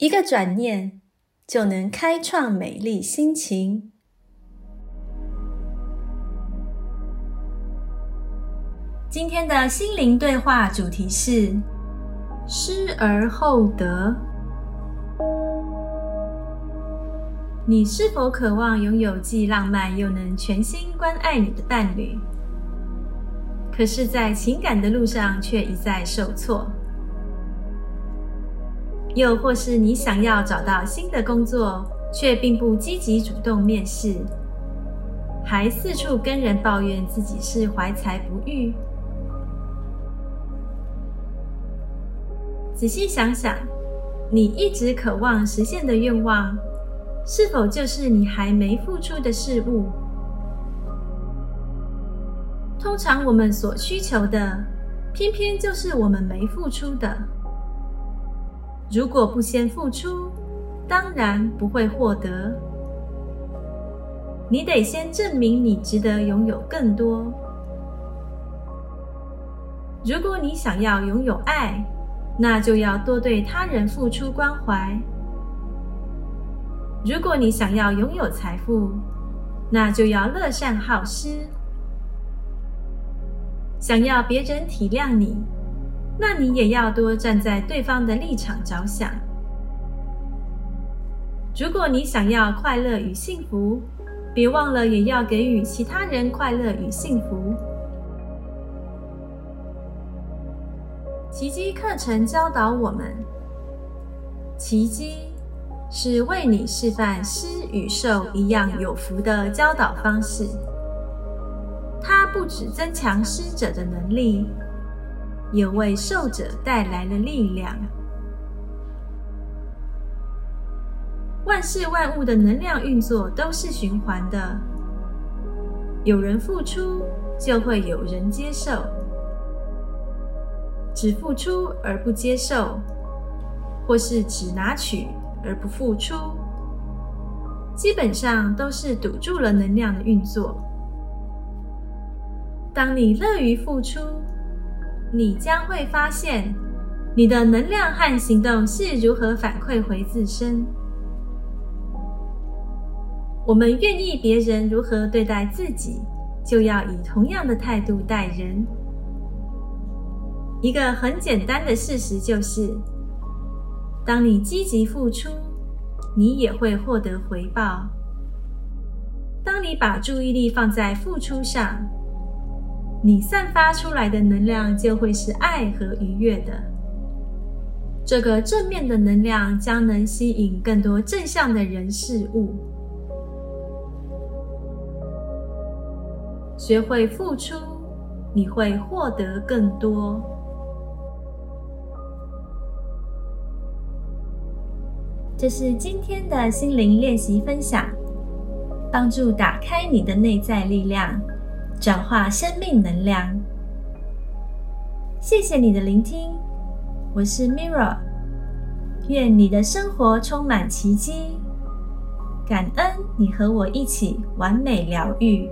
一个转念就能开创美丽心情。今天的心灵对话主题是“失而后得”。你是否渴望拥有既浪漫又能全心关爱你的伴侣？可是，在情感的路上却一再受挫，又或是你想要找到新的工作，却并不积极主动面试，还四处跟人抱怨自己是怀才不遇。仔细想想，你一直渴望实现的愿望，是否就是你还没付出的事物？通常我们所需求的，偏偏就是我们没付出的。如果不先付出，当然不会获得。你得先证明你值得拥有更多。如果你想要拥有爱，那就要多对他人付出关怀。如果你想要拥有财富，那就要乐善好施。想要别人体谅你，那你也要多站在对方的立场着想。如果你想要快乐与幸福，别忘了也要给予其他人快乐与幸福。奇迹课程教导我们，奇迹是为你示范施与受一样有福的教导方式。它不只增强施者的能力，也为受者带来了力量。万事万物的能量运作都是循环的，有人付出，就会有人接受；只付出而不接受，或是只拿取而不付出，基本上都是堵住了能量的运作。当你乐于付出，你将会发现你的能量和行动是如何反馈回自身。我们愿意别人如何对待自己，就要以同样的态度待人。一个很简单的事实就是：当你积极付出，你也会获得回报。当你把注意力放在付出上，你散发出来的能量就会是爱和愉悦的。这个正面的能量将能吸引更多正向的人事物。学会付出，你会获得更多。这是今天的心灵练习分享，帮助打开你的内在力量。转化生命能量。谢谢你的聆听，我是 Mirror，。愿你的生活充满奇迹，感恩你和我一起完美疗愈。